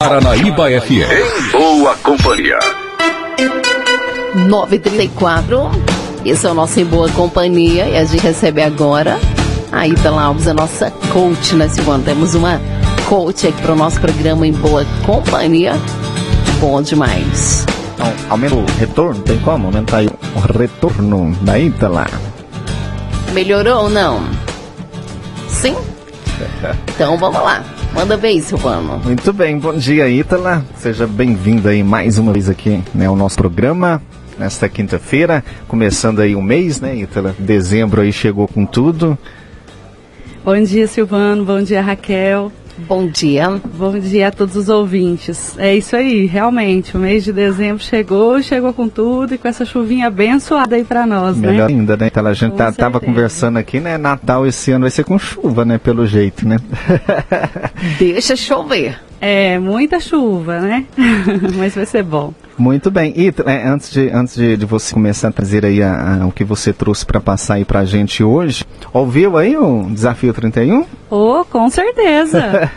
Paranaíba FM. Em boa companhia. 934. Esse é o nosso Em Boa Companhia. E a gente recebe agora a Ítala Alves, a nossa coach, né, Silvana? Temos uma coach aqui para o nosso programa Em Boa Companhia. Bom demais. Então, aumenta o retorno, tem como aumentar o retorno da Ítala? Melhorou ou não? Sim? Então vamos lá. Manda bem, Silvano. Muito bem, bom dia, Ítala. Seja bem-vinda aí mais uma vez aqui, né, ao nosso programa. Nesta quinta-feira, começando aí o mês, né, Ítala? Dezembro aí chegou com tudo. Bom dia, Silvano. Bom dia, Raquel. Bom dia. Bom dia a todos os ouvintes. É isso aí, realmente. O mês de dezembro chegou, chegou com tudo e com essa chuvinha abençoada aí para nós, Melhor né? Melhor ainda, né? Então, a gente tá, tava conversando aqui, né? Natal esse ano vai ser com chuva, né? Pelo jeito, né? Deixa chover. É, muita chuva, né? Mas vai ser bom. Muito bem. E é, antes, de, antes de, de, você começar a trazer aí a, a, o que você trouxe para passar aí para a gente hoje, ouviu aí o Desafio 31? Oh, com certeza.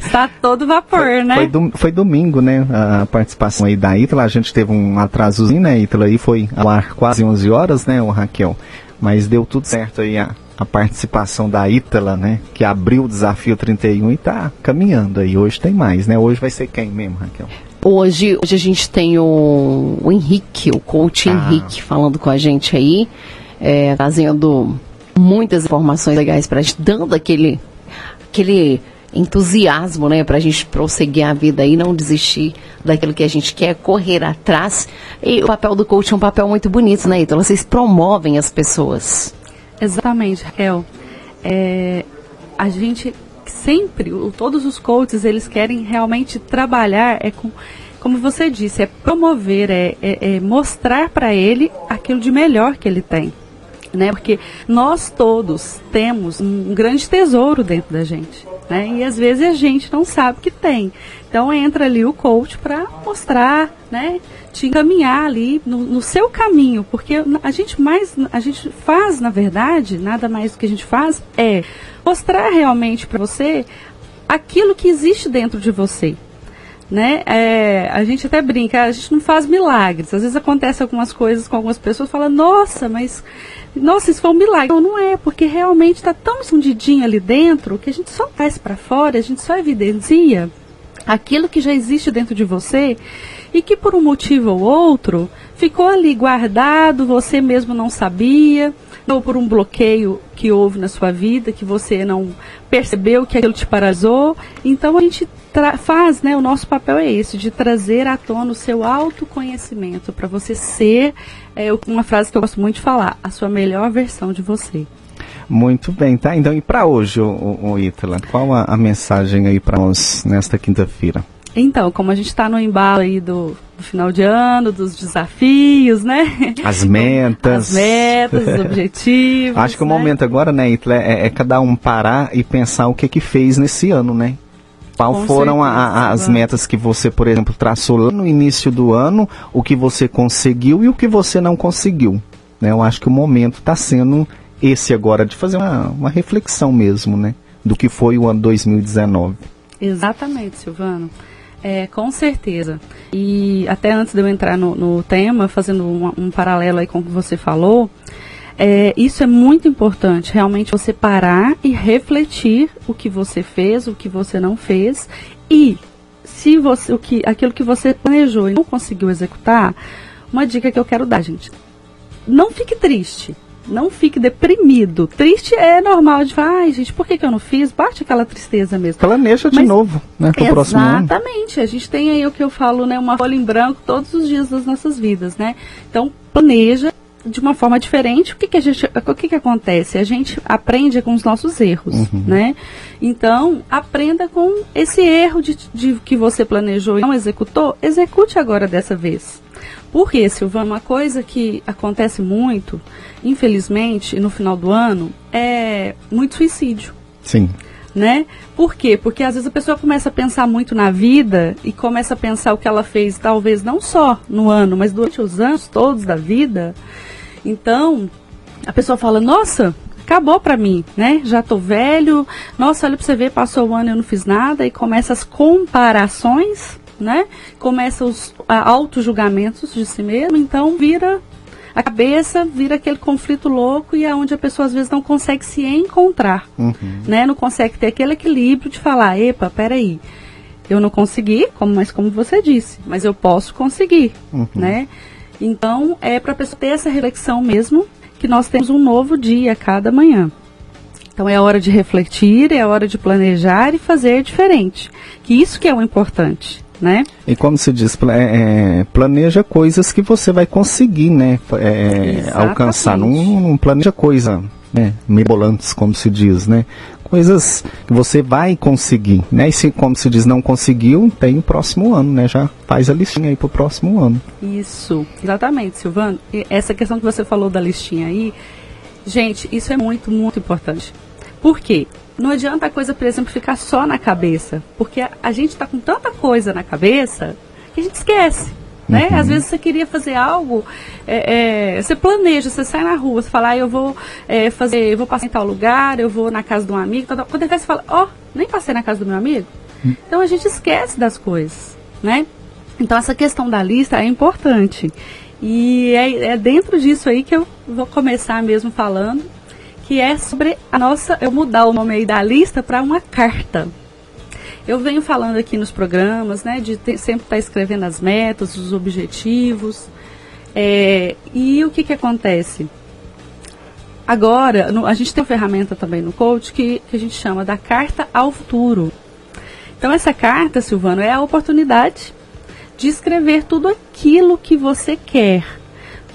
Está todo vapor, foi, né? Foi, do, foi, domingo, né? A participação aí da Ítala. A gente teve um atrasozinho, né, Ítala? Aí foi ao ar quase 11 horas, né, o Raquel? Mas deu tudo certo aí a, a participação da Ítala, né? Que abriu o Desafio 31 e está caminhando aí. Hoje tem mais, né? Hoje vai ser quem mesmo, Raquel? Hoje, hoje a gente tem o, o Henrique, o coach ah. Henrique, falando com a gente aí, é, trazendo muitas informações legais para a gente, dando aquele, aquele entusiasmo, né, para a gente prosseguir a vida e não desistir daquilo que a gente quer, correr atrás. E o papel do coach é um papel muito bonito, né, então vocês promovem as pessoas. Exatamente, Raquel. É, a gente sempre, todos os coaches, eles querem realmente trabalhar é com, como você disse, é promover, é, é, é mostrar para ele aquilo de melhor que ele tem. Né? Porque nós todos temos um grande tesouro dentro da gente. Né? E às vezes a gente não sabe que tem. Então entra ali o coach para mostrar, né? Te encaminhar ali no, no, seu caminho, porque a gente mais, a gente faz, na verdade, nada mais do que a gente faz é mostrar realmente para você aquilo que existe dentro de você. Né? É, a gente até brinca, a gente não faz milagres. Às vezes acontece algumas coisas com algumas pessoas, fala, nossa, mas nossa, isso foi um milagre. Não, não é, porque realmente está tão escondidinho ali dentro que a gente só faz para fora, a gente só evidencia aquilo que já existe dentro de você e que por um motivo ou outro ficou ali guardado, você mesmo não sabia, ou por um bloqueio que houve na sua vida, que você não percebeu que aquilo te paralisou. Então a gente faz, né, o nosso papel é esse, de trazer à tona o seu autoconhecimento, para você ser, é, uma frase que eu gosto muito de falar, a sua melhor versão de você. Muito bem, tá? Então, e para hoje, o, o, o Itala, qual a, a mensagem aí para nós nesta quinta-feira? Então, como a gente está no embalo aí do, do, final de ano, dos desafios, né? As metas. As metas, os objetivos. Acho que né? o momento agora, né, Itla, é, é, cada um parar e pensar o que que fez nesse ano, né? Qual Com foram certeza, a, as metas que você, por exemplo, traçou lá no início do ano, o que você conseguiu e o que você não conseguiu. Né? Eu acho que o momento está sendo esse agora, de fazer uma, uma reflexão mesmo, né? Do que foi o ano 2019. Exatamente, Silvano. É, com certeza. E até antes de eu entrar no, no tema, fazendo um, um, paralelo aí com o que você falou, é, isso é muito importante, realmente você parar e refletir o que você fez, o que você não fez e se você, o que, aquilo que você planejou e não conseguiu executar, uma dica que eu quero dar, gente. Não fique triste não fique deprimido. Triste é normal de falar, ai gente, por que, que eu não fiz? Bate aquela tristeza mesmo. Planeja de Mas, novo, né? Pro próximo ano. Exatamente. A gente tem aí o que eu falo, né? Uma folha em branco todos os dias das nossas vidas, né? Então, planeja de uma forma diferente. O que, que a gente, o que, que acontece? A gente aprende com os nossos erros, uhum. né? Então, aprenda com esse erro de, de que você planejou e não executou, execute agora dessa vez. Porque, Silvana, uma coisa que acontece muito, infelizmente, no final do ano, é muito suicídio. Sim. Né? Por quê? Porque às vezes a pessoa começa a pensar muito na vida e começa a pensar o que ela fez, talvez não só no ano, mas durante os anos todos da vida. Então, a pessoa fala: Nossa, acabou para mim, né? Já tô velho, nossa, olha para você ver, passou o ano e eu não fiz nada, e começa as comparações, né? Começa os auto-julgamentos de si mesmo, então vira a cabeça vira aquele conflito louco e é onde a pessoa às vezes não consegue se encontrar, uhum. né? Não consegue ter aquele equilíbrio de falar, epa, peraí, eu não consegui, como, mas como você disse, mas eu posso conseguir, uhum. né? Então, é para a pessoa ter essa reflexão mesmo, que nós temos um novo dia cada manhã. Então é hora de refletir, é hora de planejar e fazer diferente. Que isso que é o importante né? E como se diz, é, é, planeja coisas que você vai conseguir, né? É, alcançar. Não, não, planeja coisa, né? Mirabolantes, como se diz, né? Coisas que você vai conseguir, né? E se, como se diz, não conseguiu, tem o próximo ano, né? Já faz a listinha aí pro próximo ano. Isso, exatamente, Silvano. E essa questão que você falou da listinha aí, gente, isso é muito, muito importante. Por quê? não adianta a coisa, por exemplo, ficar só na cabeça, porque a, a gente está com tanta coisa na cabeça que a gente esquece. Né? Uhum. Às vezes você queria fazer algo, é, é, você planeja, você sai na rua, você fala, ah, eu vou é, fazer, eu vou passar em tal lugar, eu vou na casa de um amigo, tal, tal. quando você fala, ó, oh, nem passei na casa do meu amigo. Uhum. Então a gente esquece das coisas, né? Então essa questão da lista é importante. E é, é dentro disso aí que eu vou começar mesmo falando que é sobre a nossa, eu mudar o nome aí da lista para uma carta. Eu venho falando aqui nos programas, né, de ter, sempre estar tá escrevendo as metas, os objetivos. É, e o que, que acontece? Agora, no, a gente tem uma ferramenta também no coach que, que a gente chama da carta ao futuro. Então, essa carta, Silvano, é a oportunidade de escrever tudo aquilo que você quer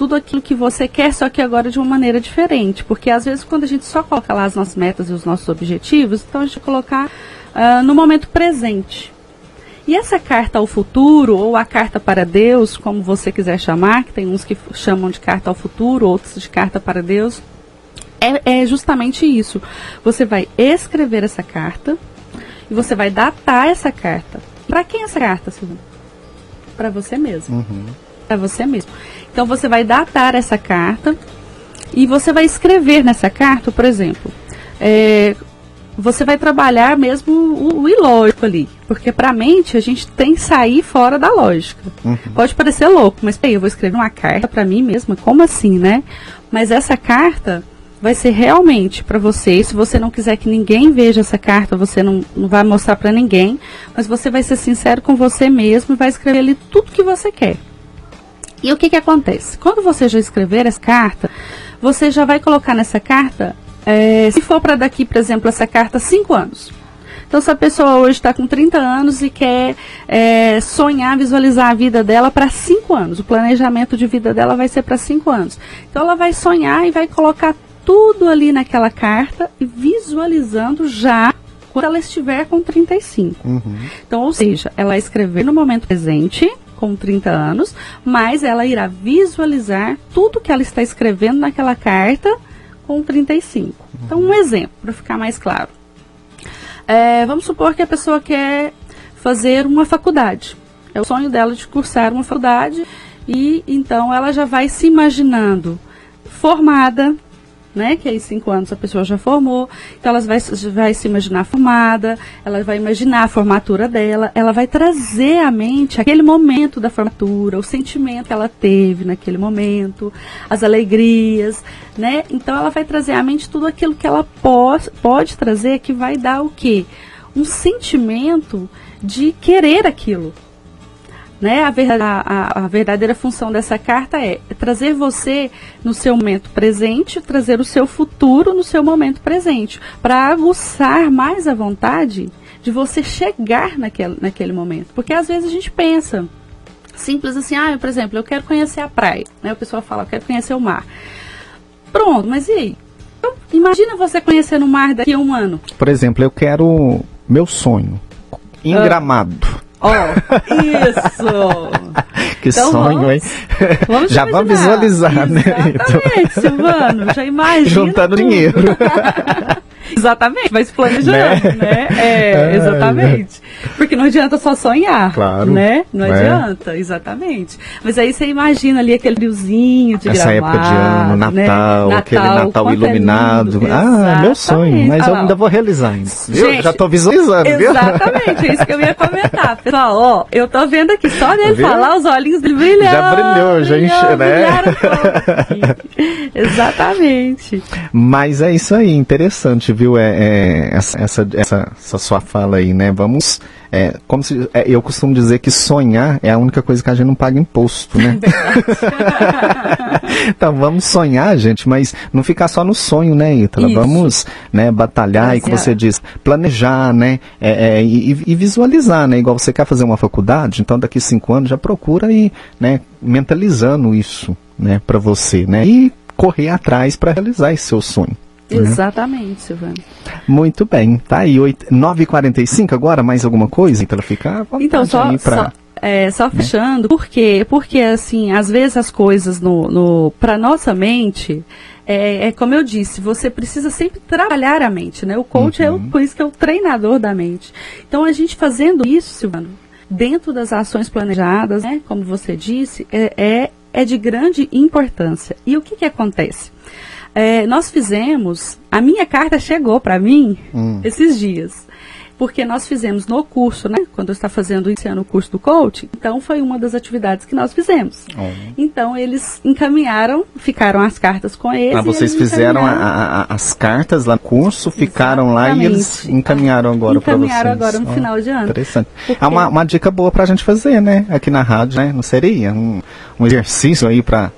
tudo aquilo que você quer, só que agora de uma maneira diferente. Porque às vezes quando a gente só coloca lá as nossas metas e os nossos objetivos, então a gente colocar uh, no momento presente. E essa carta ao futuro, ou a carta para Deus, como você quiser chamar, que tem uns que chamam de carta ao futuro, outros de carta para Deus, é, é justamente isso. Você vai escrever essa carta e você vai datar essa carta. Para quem é essa carta, Silvana? Para você mesmo. Uhum. Para você mesmo. Então você vai datar essa carta e você vai escrever nessa carta, por exemplo, é, você vai trabalhar mesmo o, o ilógico ali, porque para a mente a gente tem que sair fora da lógica. Uhum. Pode parecer louco, mas peraí, eu vou escrever uma carta para mim mesma, como assim, né? Mas essa carta vai ser realmente para você. Se você não quiser que ninguém veja essa carta, você não, não vai mostrar para ninguém, mas você vai ser sincero com você mesmo e vai escrever ali tudo que você quer. E o que, que acontece? Quando você já escrever essa carta, você já vai colocar nessa carta, é, se for para daqui, por exemplo, essa carta, 5 anos. Então, se a pessoa hoje está com 30 anos e quer é, sonhar, visualizar a vida dela para 5 anos, o planejamento de vida dela vai ser para 5 anos. Então, ela vai sonhar e vai colocar tudo ali naquela carta, visualizando já quando ela estiver com 35. Uhum. Então, ou seja, ela escrever no momento presente, com 30 anos, mas ela irá visualizar tudo que ela está escrevendo naquela carta com 35. Então, um exemplo, para ficar mais claro. É, vamos supor que a pessoa quer fazer uma faculdade. É o sonho dela de cursar uma faculdade e então ela já vai se imaginando formada, né? Que aí cinco anos a pessoa já formou, então ela vai, vai se imaginar formada, ela vai imaginar a formatura dela, ela vai trazer à mente aquele momento da formatura, o sentimento que ela teve naquele momento, as alegrias, né? Então ela vai trazer à mente tudo aquilo que ela pode, pode trazer que vai dar o quê? Um sentimento de querer aquilo, né? A, a, a, verdadeira função dessa carta é trazer você no seu momento presente, trazer o seu futuro no seu momento presente, para aguçar mais a vontade de você chegar naquele, naquele momento. Porque às vezes a gente pensa, simples assim, ah, por exemplo, eu quero conhecer a praia, né? O pessoal fala, eu quero conhecer o mar. Pronto, mas e aí? Então, imagina você conhecer o mar daqui a um ano. Por exemplo, eu quero meu sonho, em ah. Gramado. Ó, oh, isso! que então sonho, vamos, hein? Vamos já vamos visualizar, Exatamente, né? Então. Silvano, já imagina. Juntando tudo. dinheiro. Exatamente, vai se planejando, né? né? É, exatamente. Porque não adianta só sonhar, claro, né? Não é. adianta, exatamente. Mas aí você imagina ali aquele riozinho de Essa gramado, época de ano, Natal, né? aquele Natal iluminado. É ah, meu sonho, mas ah, eu ainda vou realizar ainda. Gente, Já estou visualizando, Exatamente, é isso que eu ia comentar. Pessoal, ó, eu tô vendo aqui, só dele falar, os olhinhos dele brilhando. Já brilhou, gente, né? Exatamente. Mas é isso aí, interessante, viu? É, é essa, essa, essa, sua fala aí, né? Vamos. É, como se, é, eu costumo dizer que sonhar é a única coisa que a gente não paga imposto, né? então vamos sonhar, gente, mas não ficar só no sonho, né, Ítala? Vamos né, batalhar e, como você diz, planejar, né? É, é, e, e, visualizar, né? Igual você quer fazer uma faculdade, então daqui cinco anos já procura ir, né, mentalizando isso, né, para você, né? E correr atrás para realizar esse seu sonho. Né? Exatamente, Silvana. Muito bem. Tá aí, 9h45 agora, mais alguma coisa para ficar? Então, só, pra... só, é, só né? fechando, por quê? Porque, assim, às vezes as coisas no, no para nossa mente, é, é, como eu disse, você precisa sempre trabalhar a mente, né? O coach uhum. é o, uhum. por isso que é o treinador da mente. Então, a gente fazendo isso, Silvano, dentro das ações planejadas, né? Como você disse, é, é, é de grande importância. E o que que acontece? É, nós fizemos, a minha carta chegou para mim hum. esses dias, porque nós fizemos no curso, né? Quando eu estava fazendo, iniciando o curso do coaching, então foi uma das atividades que nós fizemos. Hum. Então eles encaminharam, ficaram as cartas com eles. Ah, vocês eles fizeram a, a, as cartas lá no curso, ficaram Exatamente. lá e eles encaminharam agora para vocês. Encaminharam agora no oh, final de ano. Interessante. Porque... É uma, uma dica boa para a gente fazer, né? Aqui na rádio, né? Não seria? Um, um exercício aí para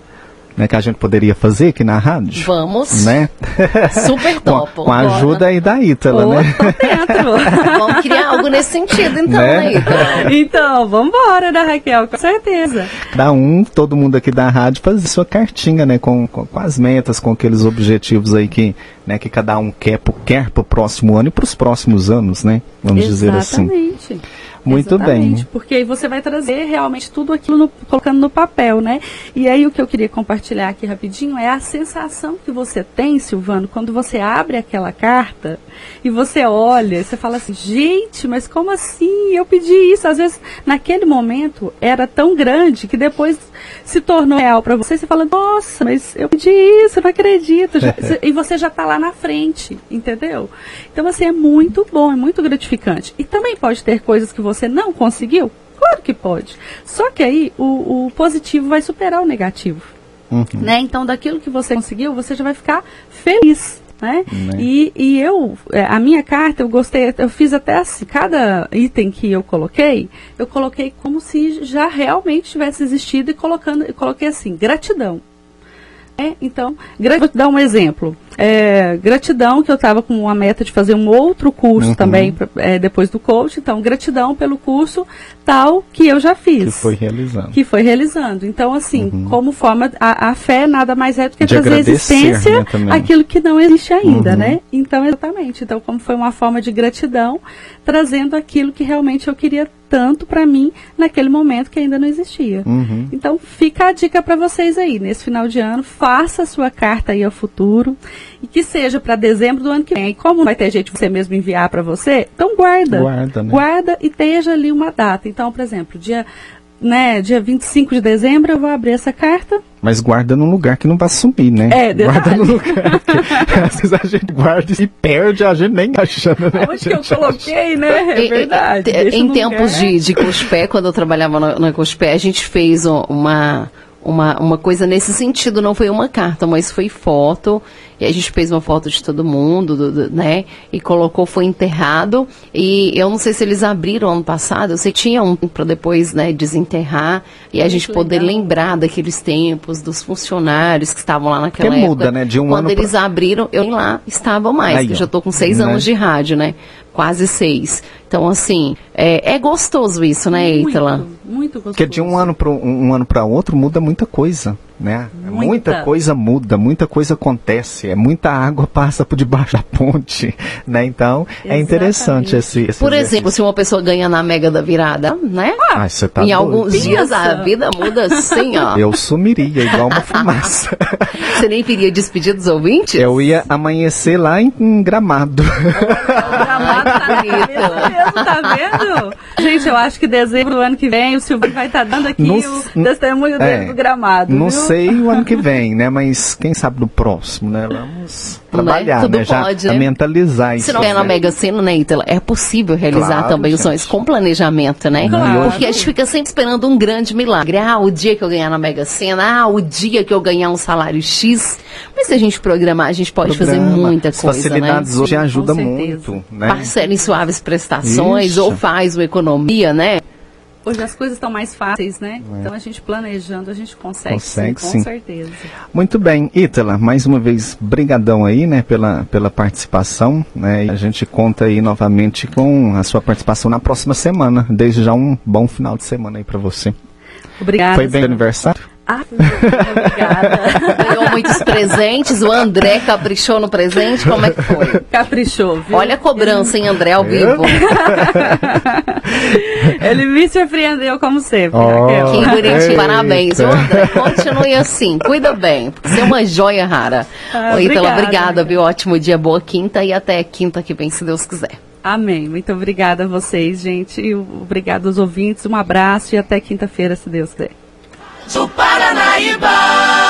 né, que a gente poderia fazer aqui na rádio. Vamos. Né? Super top. com, com a ajuda aí da Ítala, né? vamos criar algo nesse sentido, então, né? Ítala. Então, vamos embora, né, Raquel? Com certeza. Dá um, todo mundo aqui da rádio fazer sua cartinha, né? Com, com, com as metas, com aqueles objetivos aí que, né, que cada um quer, quer para o próximo ano e para os próximos anos, né? Vamos Exatamente. dizer assim. Exatamente. Muito Exatamente, bem. Porque aí você vai trazer realmente tudo aquilo no, colocando no papel, né? E aí o que eu queria compartilhar aqui rapidinho é a sensação que você tem, Silvano, quando você abre aquela carta e você olha, você fala assim, gente, mas como assim? Eu pedi isso. Às vezes, naquele momento, era tão grande que depois se tornou real para você. Você fala, nossa, mas eu pedi isso, eu não acredito. e você já está lá na frente, entendeu? Então, assim, é muito bom, é muito gratificante. E também pode ter coisas que você você não conseguiu? Claro que pode. Só que aí o, o positivo vai superar o negativo. Uhum. Né? Então, daquilo que você conseguiu, você já vai ficar feliz. Né? né? E, e eu, é, a minha carta, eu gostei, eu fiz até assim, cada item que eu coloquei, eu coloquei como se já realmente tivesse existido e colocando, eu coloquei assim, gratidão. É, então, vou te dar um exemplo. É, gratidão, que eu estava com uma meta de fazer um outro curso uhum. também, é, depois do coach. Então, gratidão pelo curso tal que eu já fiz. Que foi realizando. Que foi realizando. Então, assim, uhum. como forma, a, a, fé nada mais é do que de trazer existência né, aquilo que não existe ainda, uhum. né? Então, exatamente. Então, como foi uma forma de gratidão, trazendo aquilo que realmente eu queria tanto para mim naquele momento que ainda não existia. Uhum. Então, fica a dica para vocês aí, nesse final de ano, faça a sua carta aí ao futuro e que seja para dezembro do ano que vem. E como vai ter gente você mesmo enviar para você, então guarda. Guarda, né? Guarda e esteja ali uma data. Então, por exemplo, dia né, dia 25 de dezembro eu vou abrir essa carta. Mas guarda num lugar que não vai sumir, né? É, detalhe. Guarda num lugar que às vezes a gente guarda e perde, a gente nem achando, né? Onde que eu coloquei, né? É verdade. Em, em tempos de, de Cospé, quando eu trabalhava na, na Cospé, a gente fez uma uma, uma coisa nesse sentido, não foi uma carta, mas foi foto, e a gente fez uma foto de todo mundo, do, do, né, e colocou, foi enterrado, e eu não sei se eles abriram ano passado, eu sei que tinha um para depois, né, desenterrar, e a Muito gente poder legal. lembrar daqueles tempos, dos funcionários que estavam lá naquela que época. muda, né, de um Quando ano eles pra... abriram, eu lá estava mais, Aí, eu já estou com seis né? anos de rádio, né, quase seis. Então, assim, é, é gostoso isso, né? Muito, muito gostoso. Porque de um ano para um, um ano para outro muda muita coisa, né? Muita. Muita coisa muda, muita coisa acontece, é muita água passa por debaixo da ponte, né? Então é interessante esse, esse Por exercício. exemplo, se uma pessoa ganha na Mega da Virada, né? Ah, você tá em doido. alguns dias a vida muda assim, ó. Eu sumiria igual uma fumaça. Você nem queria despedir dos ouvintes? Eu ia amanhecer lá em, em Gramado. O gramado tá Bonito. Mesmo, tá vendo? Gente, eu acho que dezembro do ano que vem o Silvio vai estar dando aqui Não o testemunho dele É, do gramado. Não viu? sei o ano que vem, né? Mas quem sabe no próximo, né? Vamos trabalhar, Tudo né? Já pode, né? mentalizar isso. Se não ganhar na né? Mega Sena, né, Ítala, é possível realizar Claro, também os gente. sonhos com planejamento, né? Claro. Porque a gente fica sempre esperando um grande milagre. Ah, o dia que eu ganhar na Mega Sena, ah, o dia que eu ganhar um salário X. Mas se a gente programar, a gente pode fazer Programa. muita As coisa, né? facilidades hoje Com ajudam certeza. muito, né? Parcela em suaves prestações, Isso. ou faz uma economia, né? Hoje as coisas estão mais fáceis, né? Então a gente planejando, a gente consegue, É. Consegue, sim, com sim. certeza. Muito bem, Ítala, mais uma vez, brigadão aí, né, pela, pela participação, né, e a gente conta aí novamente com a sua participação na próxima semana, desde já um bom final de semana aí pra você. Obrigada. Foi bem senhor. aniversário? Ah, obrigada. Ganhou muitos presentes, o André caprichou no presente, como é que foi? Caprichou, viu? Olha a cobrança, hein, André, ao vivo. Ele me surpreendeu como sempre, Oh. Raquel. Que bonitinho, Eita. parabéns. Ô, André, continue assim, cuida bem, porque você é uma joia rara. Ah, Ítala, obrigada, obrigada, amiga. viu? Ótimo dia, boa quinta e até quinta que vem, se Deus quiser. Amém. Muito obrigada a vocês, gente. Obrigado aos ouvintes. Um abraço e até quinta-feira, se Deus quiser. Sou Paranaíba!